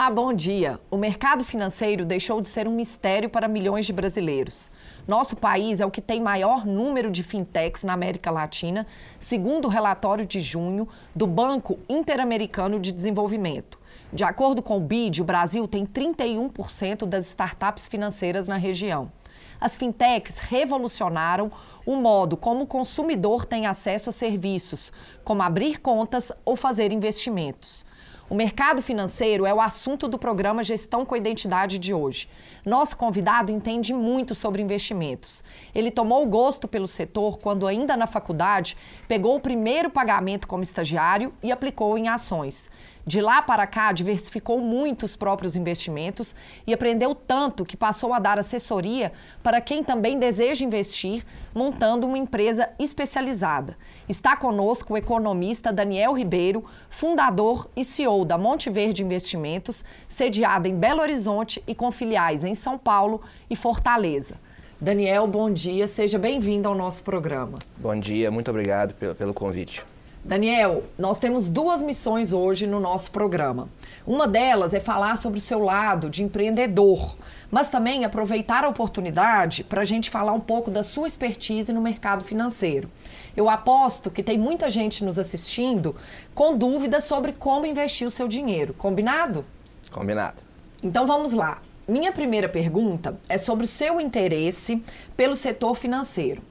Olá, bom dia. O mercado financeiro deixou de ser um mistério para milhões de brasileiros. Nosso país é o que tem maior número de fintechs na América Latina, segundo o relatório de junho do Banco Interamericano de Desenvolvimento. De acordo com o BID, o Brasil tem 31% das startups financeiras na região. As fintechs revolucionaram o modo como o consumidor tem acesso a serviços, como abrir contas ou fazer investimentos. O mercado financeiro é o assunto do programa Gestão com Identidade de hoje. Nosso convidado entende muito sobre investimentos. Ele tomou gosto pelo setor quando, ainda na faculdade, pegou o primeiro pagamento como estagiário e aplicou em ações. De lá para cá, diversificou muito os próprios investimentos e aprendeu tanto que passou a dar assessoria para quem também deseja investir, montando uma empresa especializada. Está conosco o economista Daniel Ribeiro, fundador e CEO da Monte Verde Investimentos, sediada em Belo Horizonte e com filiais em São Paulo e Fortaleza. Daniel, bom dia, seja bem-vindo ao nosso programa. Bom dia, muito obrigado pelo convite. Daniel, nós temos duas missões hoje no nosso programa. Uma delas é falar sobre o seu lado de empreendedor, mas também aproveitar a oportunidade para a gente falar um pouco da sua expertise no mercado financeiro. Eu aposto que tem muita gente nos assistindo com dúvidas sobre como investir o seu dinheiro. Combinado? Combinado. Então vamos lá. Minha primeira pergunta é sobre o seu interesse pelo setor financeiro.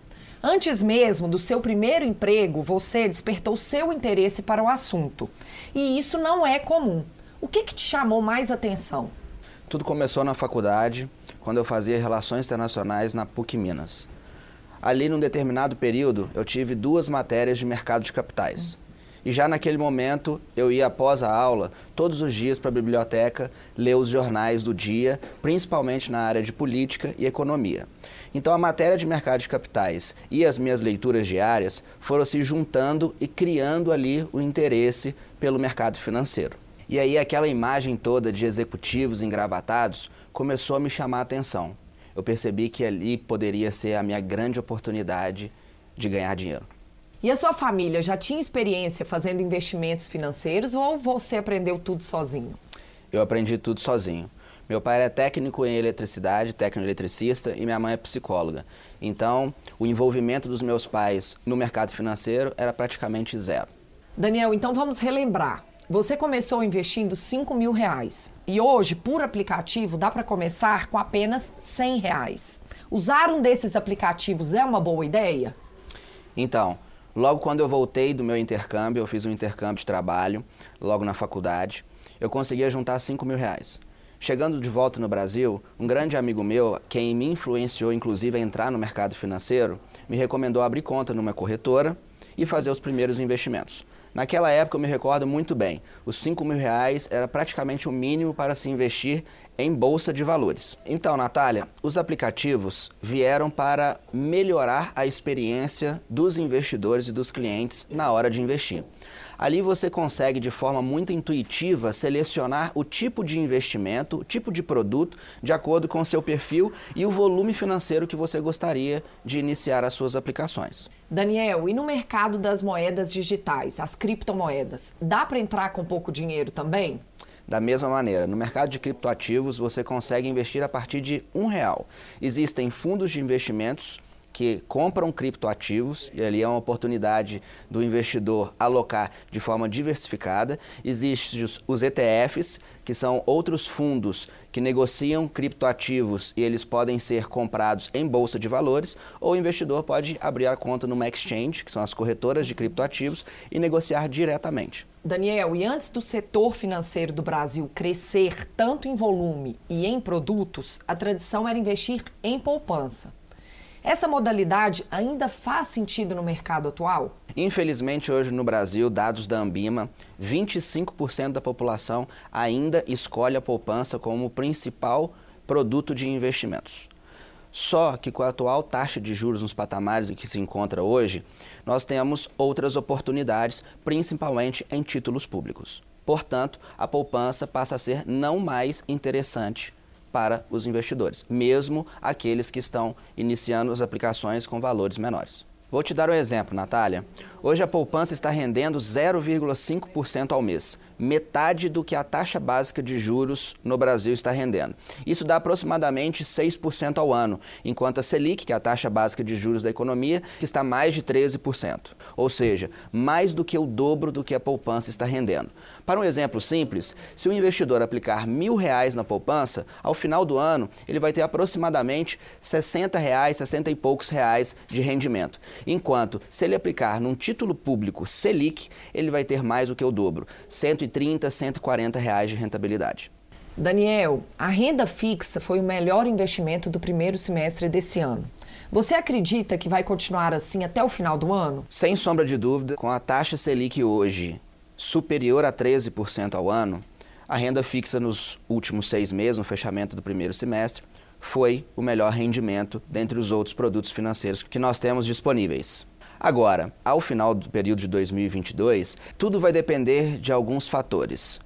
Antes mesmo do seu primeiro emprego, você despertou seu interesse para o assunto. E isso não é comum. O que, que te chamou mais atenção? Tudo começou na faculdade, quando eu fazia Relações Internacionais na PUC Minas. Ali, num determinado período, eu tive duas matérias de mercado de capitais. E já naquele momento eu ia após a aula, todos os dias para a biblioteca, ler os jornais do dia, principalmente na área de política e economia. Então a matéria de mercado de capitais e as minhas leituras diárias foram se juntando e criando ali o interesse pelo mercado financeiro. E aí aquela imagem toda de executivos engravatados começou a me chamar a atenção. Eu percebi que ali poderia ser a minha grande oportunidade de ganhar dinheiro. E a sua família já tinha experiência fazendo investimentos financeiros ou você aprendeu tudo sozinho? Eu aprendi tudo sozinho. Meu pai era técnico em eletricidade, técnico eletricista, e minha mãe é psicóloga. Então, o envolvimento dos meus pais no mercado financeiro era praticamente zero. Daniel, então vamos relembrar. Você começou investindo 5 mil reais e hoje, por aplicativo, dá para começar com apenas 100 reais. Usar um desses aplicativos é uma boa ideia? Então, Logo quando eu voltei do meu intercâmbio, eu fiz um intercâmbio de trabalho, logo na faculdade, eu conseguia juntar 5 mil reais. Chegando de volta no Brasil, um grande amigo meu, quem me influenciou inclusive a entrar no mercado financeiro, me recomendou abrir conta numa corretora e fazer os primeiros investimentos. Naquela época eu me recordo muito bem, os 5 mil reais era praticamente o mínimo para se investir em bolsa de valores. Então, Natália, os aplicativos vieram para melhorar a experiência dos investidores e dos clientes na hora de investir. Ali você consegue de forma muito intuitiva selecionar o tipo de investimento, o tipo de produto, de acordo com o seu perfil e o volume financeiro que você gostaria de iniciar as suas aplicações. Daniel, e no mercado das moedas digitais, as criptomoedas, dá para entrar com pouco dinheiro também? Da mesma maneira, no mercado de criptoativos você consegue investir a partir de um real. Existem fundos de investimentos que compram criptoativos, e ali é uma oportunidade do investidor alocar de forma diversificada. Existem os ETFs, que são outros fundos que negociam criptoativos e eles podem ser comprados em bolsa de valores, ou o investidor pode abrir a conta numa exchange, que são as corretoras de criptoativos, e negociar diretamente. Daniel, e antes do setor financeiro do Brasil crescer tanto em volume e em produtos, a tradição era investir em poupança. Essa modalidade ainda faz sentido no mercado atual? Infelizmente, hoje no Brasil, dados da Ambima, 25% da população ainda escolhe a poupança como principal produto de investimentos. Só que com a atual taxa de juros nos patamares em que se encontra hoje, nós temos outras oportunidades, principalmente em títulos públicos. Portanto, a poupança passa a ser não mais interessante para os investidores, mesmo aqueles que estão iniciando as aplicações com valores menores. Vou te dar um exemplo, Natália. Hoje a poupança está rendendo 0,5% ao mês, metade do que a taxa básica de juros no Brasil está rendendo. Isso dá aproximadamente 6% ao ano, enquanto a Selic, que é a taxa básica de juros da economia, está mais de 13%. Ou seja, mais do que o dobro do que a poupança está rendendo. Para um exemplo simples, se o investidor aplicar mil reais na poupança, ao final do ano ele vai ter aproximadamente 60 reais, 60 e poucos reais de rendimento. Enquanto se ele aplicar num título público Selic, ele vai ter mais do que o dobro, 130, 140 reais de rentabilidade. Daniel, a renda fixa foi o melhor investimento do primeiro semestre desse ano. Você acredita que vai continuar assim até o final do ano? Sem sombra de dúvida, com a taxa Selic hoje superior a 13% ao ano, a renda fixa nos últimos seis meses, no fechamento do primeiro semestre, foi o melhor rendimento dentre os outros produtos financeiros que nós temos disponíveis. Agora, ao final do período de 2022, tudo vai depender de alguns fatores.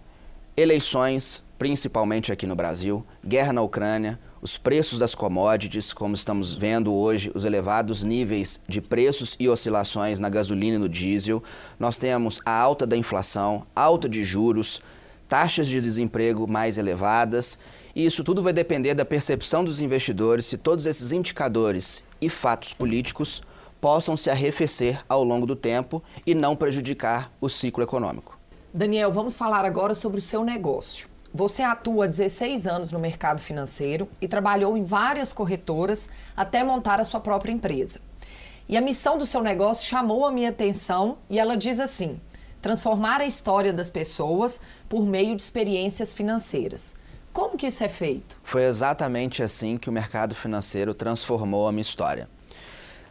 Eleições, principalmente aqui no Brasil, guerra na Ucrânia, os preços das commodities, como estamos vendo hoje, os elevados níveis de preços e oscilações na gasolina e no diesel. Nós temos a alta da inflação, alta de juros, taxas de desemprego mais elevadas. E isso tudo vai depender da percepção dos investidores se todos esses indicadores e fatos políticos possam se arrefecer ao longo do tempo e não prejudicar o ciclo econômico. Daniel, vamos falar agora sobre o seu negócio. Você atua há 16 anos no mercado financeiro e trabalhou em várias corretoras até montar a sua própria empresa. E a missão do seu negócio chamou a minha atenção e ela diz assim: transformar a história das pessoas por meio de experiências financeiras. Como que isso é feito? Foi exatamente assim que o mercado financeiro transformou a minha história.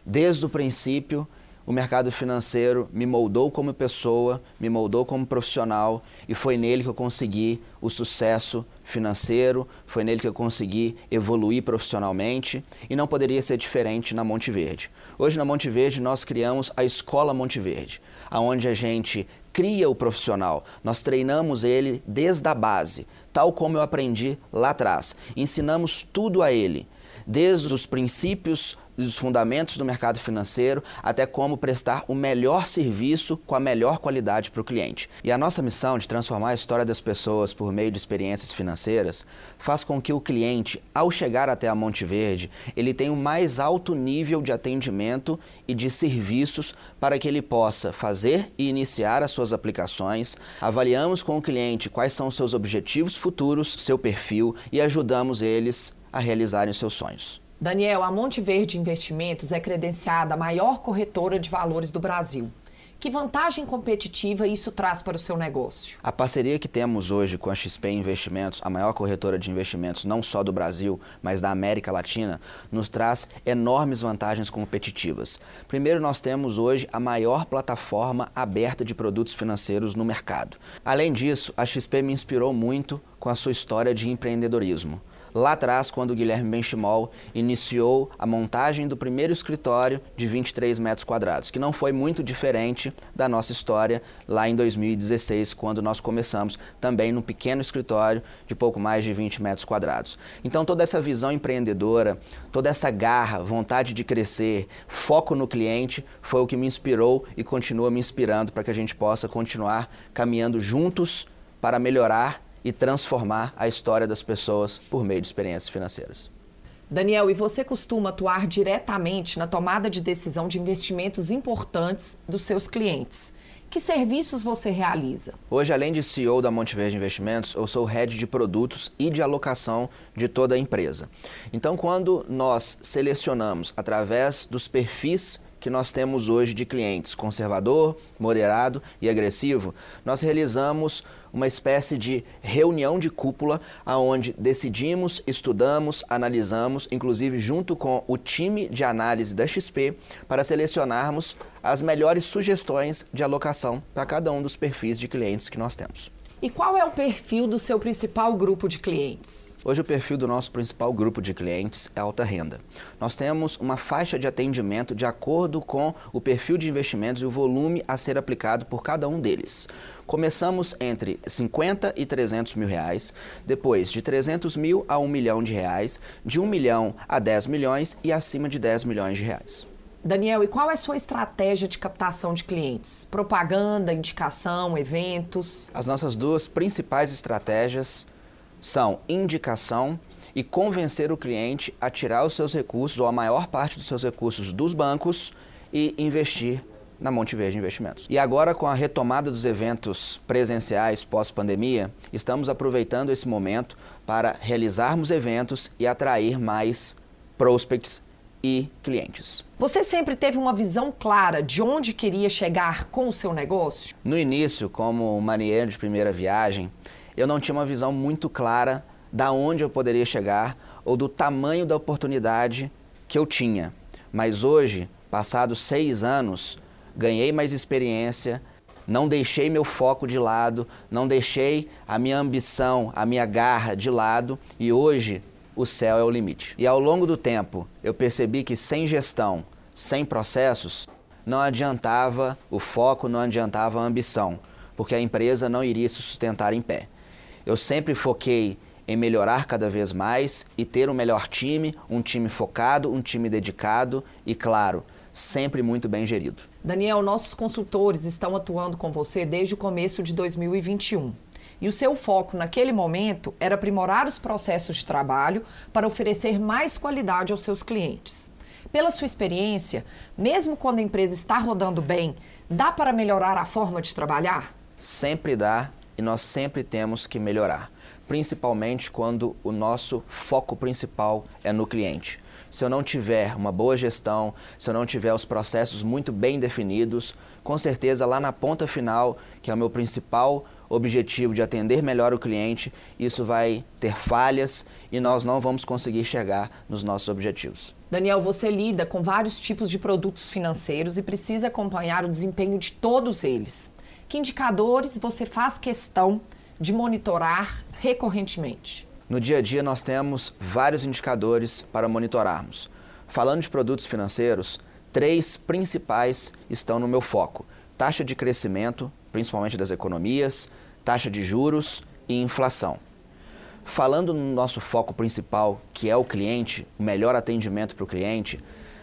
Desde o princípio, o mercado financeiro me moldou como pessoa, me moldou como profissional e foi nele que eu consegui o sucesso financeiro, foi nele que eu consegui evoluir profissionalmente e não poderia ser diferente na Monte Verde. Hoje na Monte Verde nós criamos a Escola Monte Verde, aonde a gente cria o profissional, nós treinamos ele desde a base, tal como eu aprendi lá atrás. Ensinamos tudo a ele, desde os princípios dos fundamentos do mercado financeiro até como prestar o melhor serviço com a melhor qualidade para o cliente. E a nossa missão de transformar a história das pessoas por meio de experiências financeiras faz com que o cliente, ao chegar até a Monte Verde, ele tenha o mais alto nível de atendimento e de serviços para que ele possa fazer e iniciar as suas aplicações. Avaliamos com o cliente quais são os seus objetivos futuros, seu perfil e ajudamos eles a realizarem seus sonhos. Daniel, a Monte Verde Investimentos é credenciada a maior corretora de valores do Brasil. Que vantagem competitiva isso traz para o seu negócio? A parceria que temos hoje com a XP Investimentos, a maior corretora de investimentos não só do Brasil, mas da América Latina, nos traz enormes vantagens competitivas. Primeiro, nós temos hoje a maior plataforma aberta de produtos financeiros no mercado. Além disso, a XP me inspirou muito com a sua história de empreendedorismo lá atrás, quando o Guilherme Benchimol iniciou a montagem do primeiro escritório de 23 metros quadrados, que não foi muito diferente da nossa história lá em 2016, quando nós começamos também num pequeno escritório de pouco mais de 20 metros quadrados. Então, toda essa visão empreendedora, toda essa garra, vontade de crescer, foco no cliente, foi o que me inspirou e continua me inspirando para que a gente possa continuar caminhando juntos para melhorar e transformar a história das pessoas por meio de experiências financeiras. Daniel, e você costuma atuar diretamente na tomada de decisão de investimentos importantes dos seus clientes. Que serviços você realiza? Hoje, além de CEO da Monte Verde Investimentos, eu sou head de produtos e de alocação de toda a empresa. Então, quando nós selecionamos através dos perfis que nós temos hoje de clientes, conservador, moderado e agressivo, nós realizamos uma espécie de reunião de cúpula aonde decidimos, estudamos, analisamos, inclusive junto com o time de análise da XP, para selecionarmos as melhores sugestões de alocação para cada um dos perfis de clientes que nós temos. E qual é o perfil do seu principal grupo de clientes? Hoje o perfil do nosso principal grupo de clientes é alta renda. Nós temos uma faixa de atendimento de acordo com o perfil de investimentos e o volume a ser aplicado por cada um deles. Começamos entre 50 e 300 mil reais, depois de 300 mil a 1 milhão de reais, de 1 milhão a 10 milhões e acima de 10 milhões de reais. Daniel, e qual é a sua estratégia de captação de clientes? Propaganda, indicação, eventos? As nossas duas principais estratégias são indicação e convencer o cliente a tirar os seus recursos ou a maior parte dos seus recursos dos bancos e investir na Monte Verde Investimentos. E agora, com a retomada dos eventos presenciais pós-pandemia, estamos aproveitando esse momento para realizarmos eventos e atrair mais prospects e clientes. Você sempre teve uma visão clara de onde queria chegar com o seu negócio? No início, como marinheiro de primeira viagem, eu não tinha uma visão muito clara da onde eu poderia chegar ou do tamanho da oportunidade que eu tinha. Mas hoje, passados seis anos, ganhei mais experiência, não deixei meu foco de lado, não deixei a minha ambição, a minha garra de lado e hoje o céu é o limite. E ao longo do tempo, eu percebi que sem gestão, sem processos, não adiantava o foco, não adiantava a ambição, porque a empresa não iria se sustentar em pé. Eu sempre foquei em melhorar cada vez mais e ter um melhor time, um time focado, um time dedicado e, claro, sempre muito bem gerido. Daniel, nossos consultores estão atuando com você desde o começo de 2021. E o seu foco naquele momento era aprimorar os processos de trabalho para oferecer mais qualidade aos seus clientes. Pela sua experiência, mesmo quando a empresa está rodando bem, dá para melhorar a forma de trabalhar? Sempre dá e nós sempre temos que melhorar principalmente quando o nosso foco principal é no cliente. Se eu não tiver uma boa gestão, se eu não tiver os processos muito bem definidos, com certeza lá na ponta final, que é o meu principal objetivo de atender melhor o cliente, isso vai ter falhas e nós não vamos conseguir chegar nos nossos objetivos. Daniel, você lida com vários tipos de produtos financeiros e precisa acompanhar o desempenho de todos eles. Que indicadores você faz questão de monitorar recorrentemente? No dia a dia, nós temos vários indicadores para monitorarmos. Falando de produtos financeiros, três principais estão no meu foco: taxa de crescimento, principalmente das economias, taxa de juros e inflação. Falando no nosso foco principal, que é o cliente, o melhor atendimento para o cliente,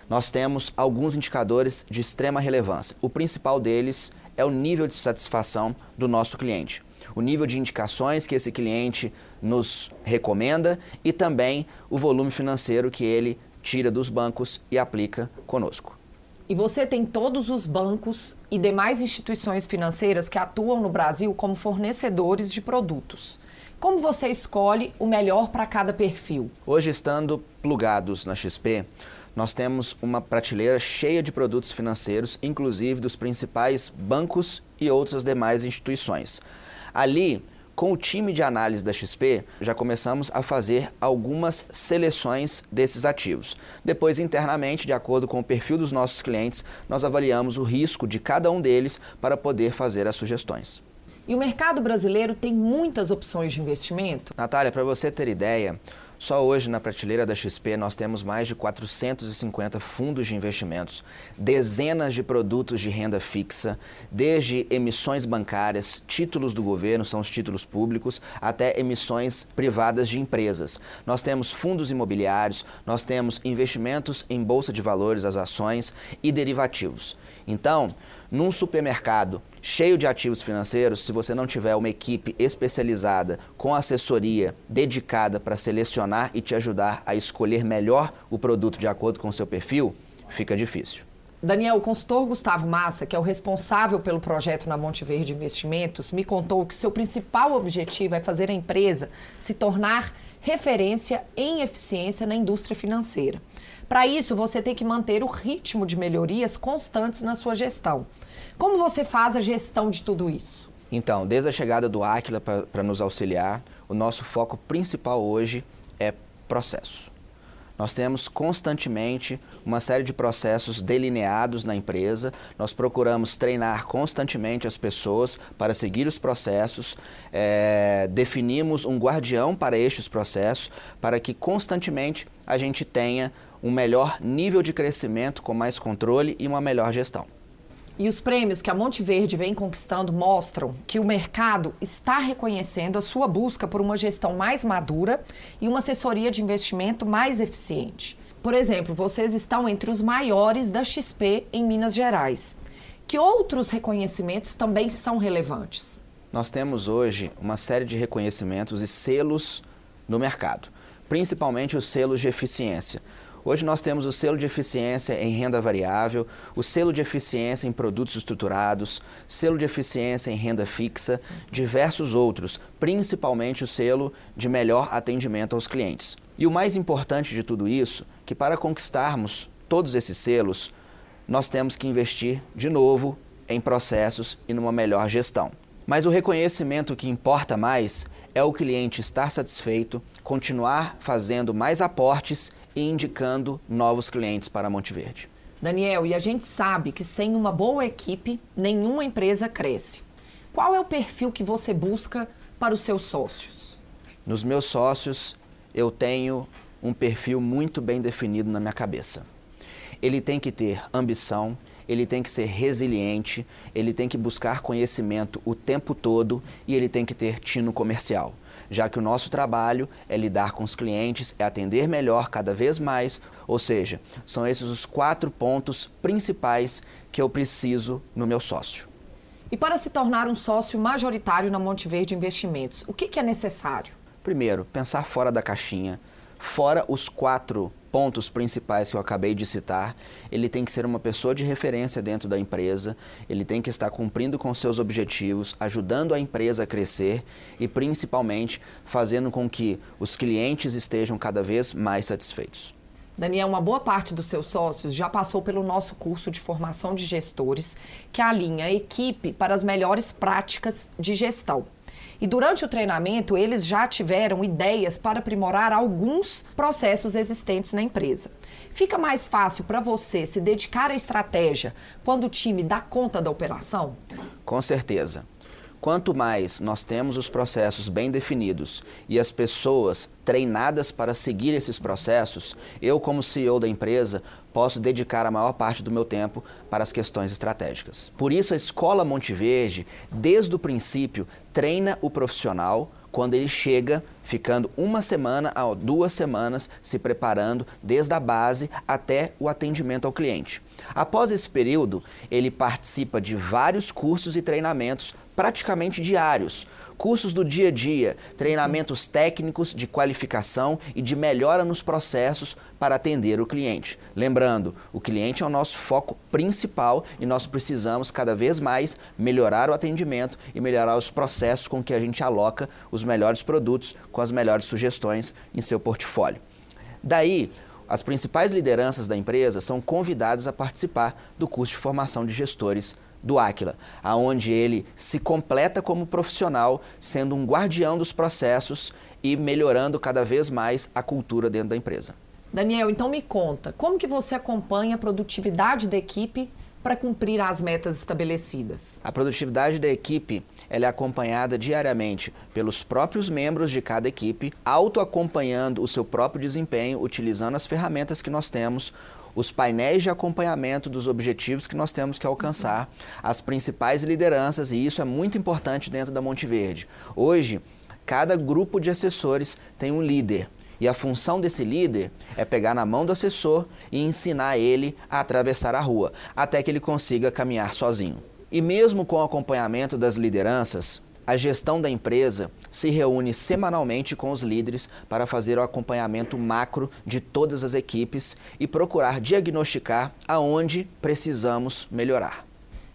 nós temos alguns indicadores de extrema relevância. O principal deles é o nível de satisfação do nosso cliente o nível de indicações que esse cliente nos recomenda e também o volume financeiro que ele tira dos bancos e aplica conosco. E você tem todos os bancos e demais instituições financeiras que atuam no Brasil como fornecedores de produtos. Como você escolhe o melhor para cada perfil? Hoje, estando plugados na XP, nós temos uma prateleira cheia de produtos financeiros, inclusive dos principais bancos e outras demais instituições. Ali, com o time de análise da XP, já começamos a fazer algumas seleções desses ativos. Depois, internamente, de acordo com o perfil dos nossos clientes, nós avaliamos o risco de cada um deles para poder fazer as sugestões. E o mercado brasileiro tem muitas opções de investimento? Natália, para você ter ideia, só hoje na prateleira da XP nós temos mais de 450 fundos de investimentos, dezenas de produtos de renda fixa, desde emissões bancárias, títulos do governo, são os títulos públicos, até emissões privadas de empresas. Nós temos fundos imobiliários, nós temos investimentos em bolsa de valores, as ações e derivativos. Então, num supermercado cheio de ativos financeiros, se você não tiver uma equipe especializada com assessoria dedicada para selecionar e te ajudar a escolher melhor o produto de acordo com o seu perfil, fica difícil. Daniel, o consultor Gustavo Massa, que é o responsável pelo projeto na Monte Verde Investimentos, me contou que seu principal objetivo é fazer a empresa se tornar referência em eficiência na indústria financeira. Para isso, você tem que manter o ritmo de melhorias constantes na sua gestão. Como você faz a gestão de tudo isso? Então, desde a chegada do Aquila para nos auxiliar, o nosso foco principal hoje é processo. Nós temos constantemente uma série de processos delineados na empresa. Nós procuramos treinar constantemente as pessoas para seguir os processos. É, definimos um guardião para estes processos, para que constantemente a gente tenha um melhor nível de crescimento com mais controle e uma melhor gestão. E os prêmios que a Monte Verde vem conquistando mostram que o mercado está reconhecendo a sua busca por uma gestão mais madura e uma assessoria de investimento mais eficiente. Por exemplo, vocês estão entre os maiores da XP em Minas Gerais. Que outros reconhecimentos também são relevantes? Nós temos hoje uma série de reconhecimentos e selos no mercado, principalmente os selos de eficiência. Hoje nós temos o selo de eficiência em renda variável, o selo de eficiência em produtos estruturados, selo de eficiência em renda fixa, diversos outros, principalmente o selo de melhor atendimento aos clientes. E o mais importante de tudo isso, que para conquistarmos todos esses selos, nós temos que investir de novo em processos e numa melhor gestão. Mas o reconhecimento que importa mais é o cliente estar satisfeito, continuar fazendo mais aportes e indicando novos clientes para Monte Verde. Daniel, e a gente sabe que sem uma boa equipe, nenhuma empresa cresce. Qual é o perfil que você busca para os seus sócios? Nos meus sócios, eu tenho um perfil muito bem definido na minha cabeça. Ele tem que ter ambição, ele tem que ser resiliente, ele tem que buscar conhecimento o tempo todo e ele tem que ter tino comercial já que o nosso trabalho é lidar com os clientes, é atender melhor cada vez mais, ou seja, são esses os quatro pontos principais que eu preciso no meu sócio. E para se tornar um sócio majoritário na Monte Verde Investimentos, o que, que é necessário? Primeiro, pensar fora da caixinha, fora os quatro pontos principais que eu acabei de citar, ele tem que ser uma pessoa de referência dentro da empresa, ele tem que estar cumprindo com seus objetivos, ajudando a empresa a crescer e principalmente fazendo com que os clientes estejam cada vez mais satisfeitos. Daniel, uma boa parte dos seus sócios já passou pelo nosso curso de formação de gestores, que alinha a equipe para as melhores práticas de gestão. E durante o treinamento, eles já tiveram ideias para aprimorar alguns processos existentes na empresa. Fica mais fácil para você se dedicar à estratégia quando o time dá conta da operação? Com certeza. Quanto mais nós temos os processos bem definidos e as pessoas treinadas para seguir esses processos, eu, como CEO da empresa, posso dedicar a maior parte do meu tempo para as questões estratégicas. Por isso, a Escola Monte Verde, desde o princípio, treina o profissional quando ele chega, ficando uma semana a duas semanas se preparando desde a base até o atendimento ao cliente. Após esse período, ele participa de vários cursos e treinamentos praticamente diários. Cursos do dia a dia, treinamentos técnicos de qualificação e de melhora nos processos para atender o cliente. Lembrando, o cliente é o nosso foco principal e nós precisamos cada vez mais melhorar o atendimento e melhorar os processos com que a gente aloca os melhores produtos com as melhores sugestões em seu portfólio. Daí, as principais lideranças da empresa são convidadas a participar do curso de formação de gestores do Aquila, aonde ele se completa como profissional, sendo um guardião dos processos e melhorando cada vez mais a cultura dentro da empresa. Daniel, então me conta, como que você acompanha a produtividade da equipe para cumprir as metas estabelecidas? A produtividade da equipe ela é acompanhada diariamente pelos próprios membros de cada equipe, autoacompanhando o seu próprio desempenho, utilizando as ferramentas que nós temos, os painéis de acompanhamento dos objetivos que nós temos que alcançar, as principais lideranças, e isso é muito importante dentro da Monte Verde. Hoje, cada grupo de assessores tem um líder. E a função desse líder é pegar na mão do assessor e ensinar ele a atravessar a rua, até que ele consiga caminhar sozinho. E mesmo com o acompanhamento das lideranças, a gestão da empresa se reúne semanalmente com os líderes para fazer o acompanhamento macro de todas as equipes e procurar diagnosticar aonde precisamos melhorar.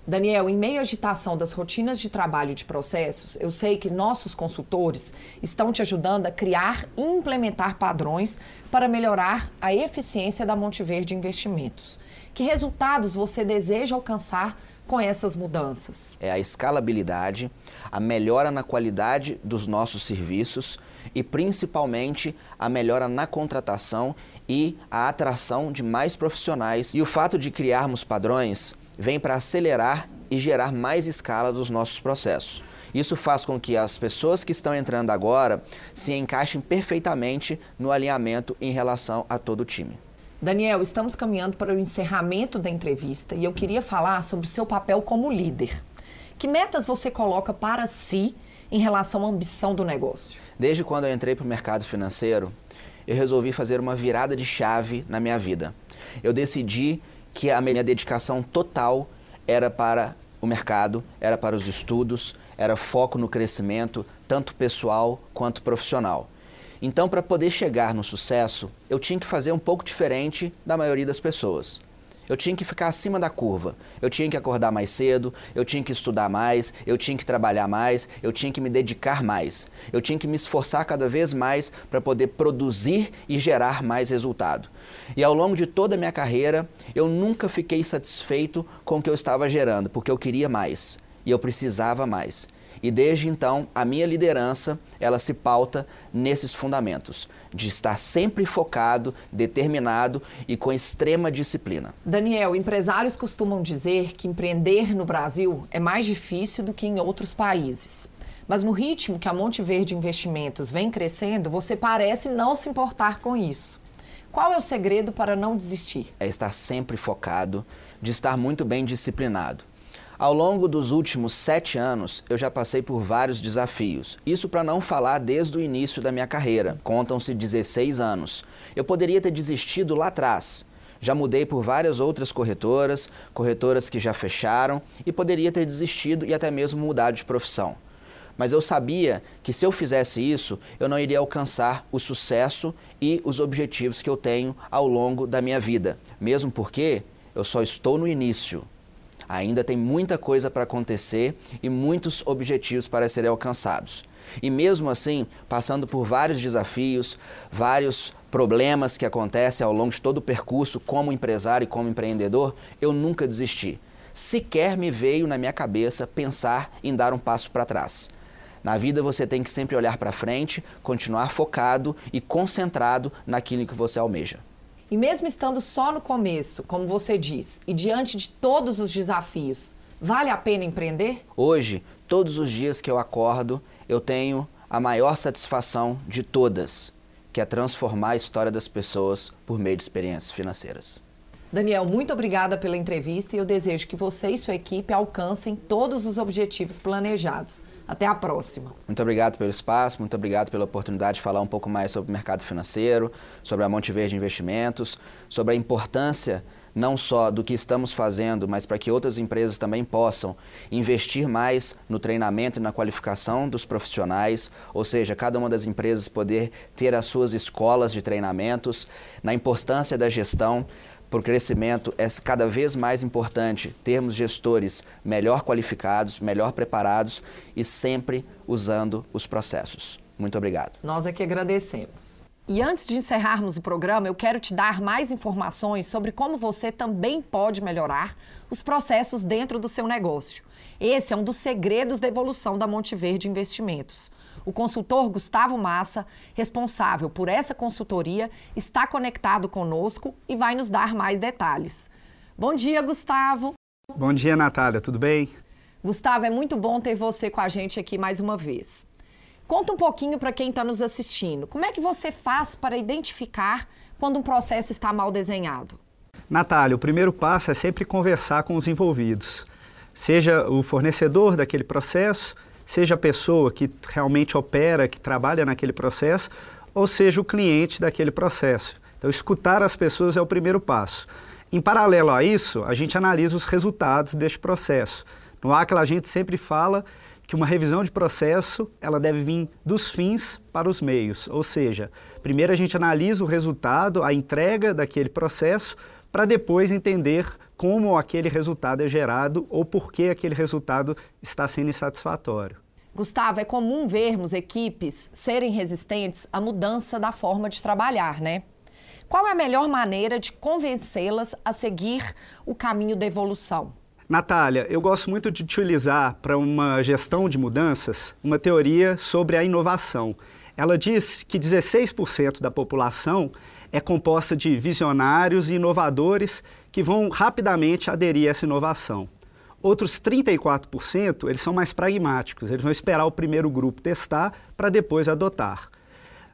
Daniel, em meio à agitação das rotinas de trabalho e de processos, eu sei que nossos consultores estão te ajudando a criar e implementar padrões para melhorar a eficiência da Monte Verde Investimentos. Que resultados você deseja alcançar com essas mudanças? É a escalabilidade, a melhora na qualidade dos nossos serviços e principalmente a melhora na contratação e a atração de mais profissionais. E o fato de criarmos padrões vem para acelerar e gerar mais escala dos nossos processos. Isso faz com que as pessoas que estão entrando agora se encaixem perfeitamente no alinhamento em relação a todo o time. Daniel, estamos caminhando para o encerramento da entrevista e eu queria falar sobre o seu papel como líder. Que metas você coloca para si em relação à ambição do negócio? Desde quando eu entrei para o mercado financeiro, eu resolvi fazer uma virada de chave na minha vida. Eu decidi que a minha dedicação total era para o mercado, era para os estudos, era foco no crescimento, tanto pessoal quanto profissional. Então, para poder chegar no sucesso, eu tinha que fazer um pouco diferente da maioria das pessoas. Eu tinha que ficar acima da curva. Eu tinha que acordar mais cedo, eu tinha que estudar mais, eu tinha que trabalhar mais, eu tinha que me dedicar mais. Eu tinha que me esforçar cada vez mais para poder produzir e gerar mais resultado. E ao longo de toda a minha carreira, eu nunca fiquei satisfeito com o que eu estava gerando, porque eu queria mais e eu precisava mais. E desde então, a minha liderança, ela se pauta nesses fundamentos, de estar sempre focado, determinado e com extrema disciplina. Daniel, empresários costumam dizer que empreender no Brasil é mais difícil do que em outros países. Mas no ritmo que a Monte Verde Investimentos vem crescendo, você parece não se importar com isso. Qual é o segredo para não desistir? É estar sempre focado, de estar muito bem disciplinado. Ao longo dos últimos sete anos, eu já passei por vários desafios. Isso para não falar desde o início da minha carreira. Contam-se 16 anos. Eu poderia ter desistido lá atrás. Já mudei por várias outras corretoras, corretoras que já fecharam, e poderia ter desistido e até mesmo mudado de profissão. Mas eu sabia que se eu fizesse isso, eu não iria alcançar o sucesso e os objetivos que eu tenho ao longo da minha vida. Mesmo porque eu só estou no início. Ainda tem muita coisa para acontecer e muitos objetivos para serem alcançados. E mesmo assim, passando por vários desafios, vários problemas que acontecem ao longo de todo o percurso como empresário e como empreendedor, eu nunca desisti. Sequer me veio na minha cabeça pensar em dar um passo para trás. Na vida você tem que sempre olhar para frente, continuar focado e concentrado naquilo que você almeja. E mesmo estando só no começo, como você diz, e diante de todos os desafios, vale a pena empreender? Hoje, todos os dias que eu acordo, eu tenho a maior satisfação de todas, que é transformar a história das pessoas por meio de experiências financeiras. Daniel, muito obrigada pela entrevista e eu desejo que você e sua equipe alcancem todos os objetivos planejados. Até a próxima. Muito obrigado pelo espaço, muito obrigado pela oportunidade de falar um pouco mais sobre o mercado financeiro, sobre a Monte Verde Investimentos, sobre a importância não só do que estamos fazendo, mas para que outras empresas também possam investir mais no treinamento e na qualificação dos profissionais, ou seja, cada uma das empresas poder ter as suas escolas de treinamentos, na importância da gestão para o crescimento é cada vez mais importante termos gestores melhor qualificados, melhor preparados e sempre usando os processos. Muito obrigado. Nós é que agradecemos. E antes de encerrarmos o programa, eu quero te dar mais informações sobre como você também pode melhorar os processos dentro do seu negócio. Esse é um dos segredos da evolução da Monte Verde Investimentos. O consultor Gustavo Massa, responsável por essa consultoria, está conectado conosco e vai nos dar mais detalhes. Bom dia, Gustavo. Bom dia, Natália. Tudo bem? Gustavo, é muito bom ter você com a gente aqui mais uma vez. Conta um pouquinho para quem está nos assistindo. Como é que você faz para identificar quando um processo está mal desenhado? Natália, o primeiro passo é sempre conversar com os envolvidos, seja o fornecedor daquele processo, seja a pessoa que realmente opera, que trabalha naquele processo, ou seja o cliente daquele processo. Então, escutar as pessoas é o primeiro passo. Em paralelo a isso, a gente analisa os resultados deste processo. No ACLA, a gente sempre fala que uma revisão de processo ela deve vir dos fins para os meios, ou seja, primeiro a gente analisa o resultado, a entrega daquele processo, para depois entender como aquele resultado é gerado ou por que aquele resultado está sendo insatisfatório. Gustavo, é comum vermos equipes serem resistentes à mudança da forma de trabalhar, né? Qual é a melhor maneira de convencê-las a seguir o caminho da evolução? Natália, eu gosto muito de utilizar para uma gestão de mudanças uma teoria sobre a inovação. Ela diz que 16% da população é composta de visionários e inovadores que vão rapidamente aderir a essa inovação. Outros 34%, eles são mais pragmáticos, eles vão esperar o primeiro grupo testar para depois adotar.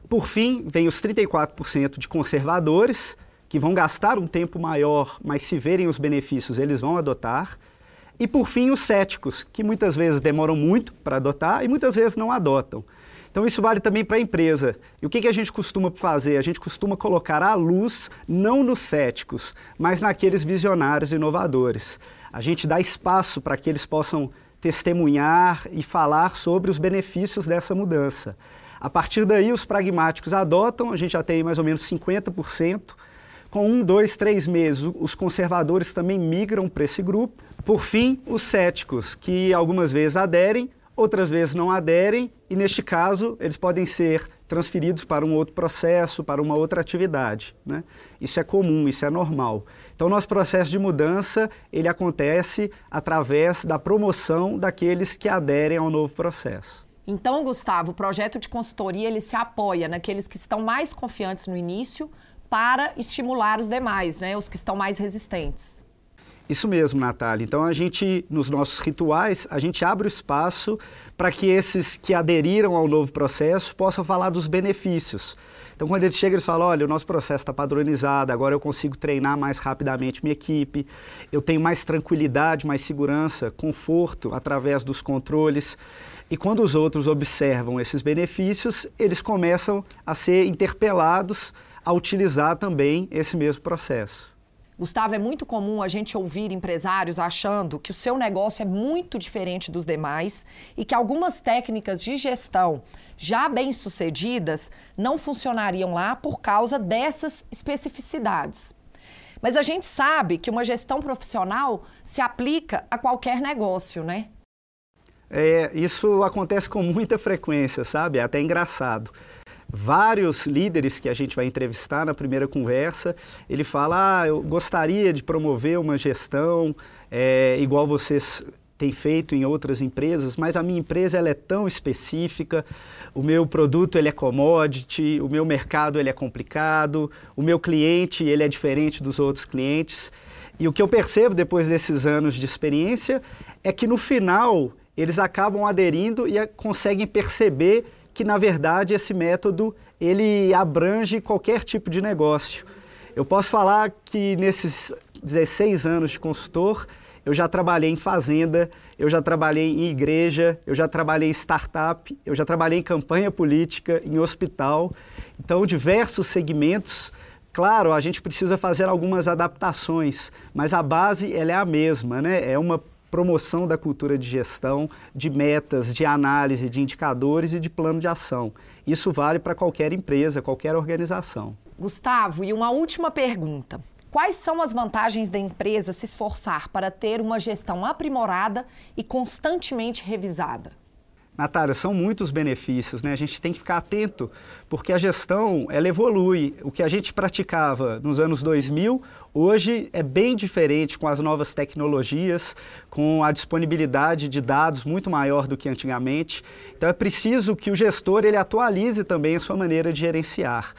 Por fim, vem os 34% de conservadores, que vão gastar um tempo maior, mas se verem os benefícios, eles vão adotar. E por fim, os céticos, que muitas vezes demoram muito para adotar e muitas vezes não adotam. Então isso vale também para a empresa. E o que, que a gente costuma fazer? A gente costuma colocar a luz não nos céticos, mas naqueles visionários inovadores. A gente dá espaço para que eles possam testemunhar e falar sobre os benefícios dessa mudança. A partir daí, os pragmáticos adotam, a gente já tem mais ou menos 50%. Com um, dois, três meses, os conservadores também migram para esse grupo. Por fim, os céticos, que algumas vezes aderem, outras vezes não aderem, e neste caso, eles podem ser transferidos para um outro processo, para uma outra atividade. Né? Isso é comum, isso é normal. Então, nosso processo de mudança, ele acontece através da promoção daqueles que aderem ao novo processo. Então, Gustavo, o projeto de consultoria ele se apoia naqueles que estão mais confiantes no início para estimular os demais, né, os que estão mais resistentes. Isso mesmo, Natália. Então a gente, nos nossos rituais, a gente abre o espaço para que esses que aderiram ao novo processo possam falar dos benefícios. Então quando eles chegam, eles falam, olha, o nosso processo está padronizado, agora eu consigo treinar mais rapidamente minha equipe, eu tenho mais tranquilidade, mais segurança, conforto através dos controles. E quando os outros observam esses benefícios, eles começam a ser interpelados a utilizar também esse mesmo processo. Gustavo, é muito comum a gente ouvir empresários achando que o seu negócio é muito diferente dos demais e que algumas técnicas de gestão já bem sucedidas não funcionariam lá por causa dessas especificidades. Mas a gente sabe que uma gestão profissional se aplica a qualquer negócio, né? É, isso acontece com muita frequência, sabe? É até engraçado. Vários líderes que a gente vai entrevistar na primeira conversa, ele fala: ah, eu gostaria de promover uma gestão é, igual vocês têm feito em outras empresas, mas a minha empresa ela é tão específica, o meu produto ele é commodity, o meu mercado ele é complicado, o meu cliente ele é diferente dos outros clientes. E o que eu percebo depois desses anos de experiência é que no final eles acabam aderindo e conseguem perceber que na verdade esse método ele abrange qualquer tipo de negócio. Eu posso falar que nesses 16 anos de consultor, eu já trabalhei em fazenda, eu já trabalhei em igreja, eu já trabalhei em startup, eu já trabalhei em campanha política, em hospital. Então, diversos segmentos. Claro, a gente precisa fazer algumas adaptações, mas a base ela é a mesma, né? É uma promoção da cultura de gestão, de metas, de análise, de indicadores e de plano de ação. Isso vale para qualquer empresa, qualquer organização. Gustavo, e uma última pergunta. Quais são as vantagens da empresa se esforçar para ter uma gestão aprimorada e constantemente revisada? Natália, são muitos benefícios, né? A gente tem que ficar atento, porque a gestão, ela evolui. O que a gente praticava nos anos 2000, hoje é bem diferente com as novas tecnologias, com a disponibilidade de dados muito maior do que antigamente. Então é preciso que o gestor ele atualize também a sua maneira de gerenciar.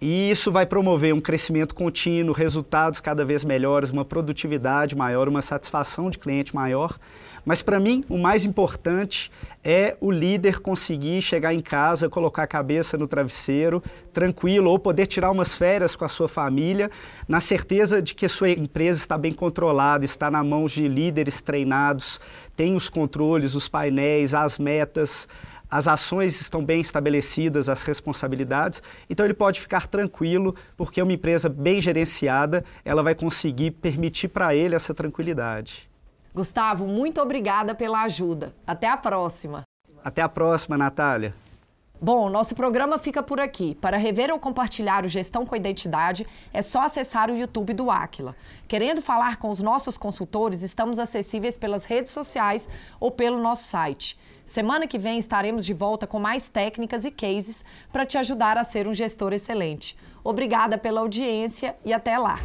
E isso vai promover um crescimento contínuo, resultados cada vez melhores, uma produtividade maior, uma satisfação de cliente maior. Mas para mim, o mais importante é o líder conseguir chegar em casa, colocar a cabeça no travesseiro, tranquilo, ou poder tirar umas férias com a sua família, na certeza de que a sua empresa está bem controlada, está na mão de líderes treinados, tem os controles, os painéis, as metas, as ações estão bem estabelecidas, as responsabilidades, então ele pode ficar tranquilo, porque uma empresa bem gerenciada, ela vai conseguir permitir para ele essa tranquilidade. Gustavo, muito obrigada pela ajuda. Até a próxima. Até a próxima, Natália. Bom, nosso programa fica por aqui. Para rever ou compartilhar o Gestão com Identidade, é só acessar o YouTube do Aquila. Querendo falar com os nossos consultores, estamos acessíveis pelas redes sociais ou pelo nosso site. Semana que vem estaremos de volta com mais técnicas e cases para te ajudar a ser um gestor excelente. Obrigada pela audiência e até lá.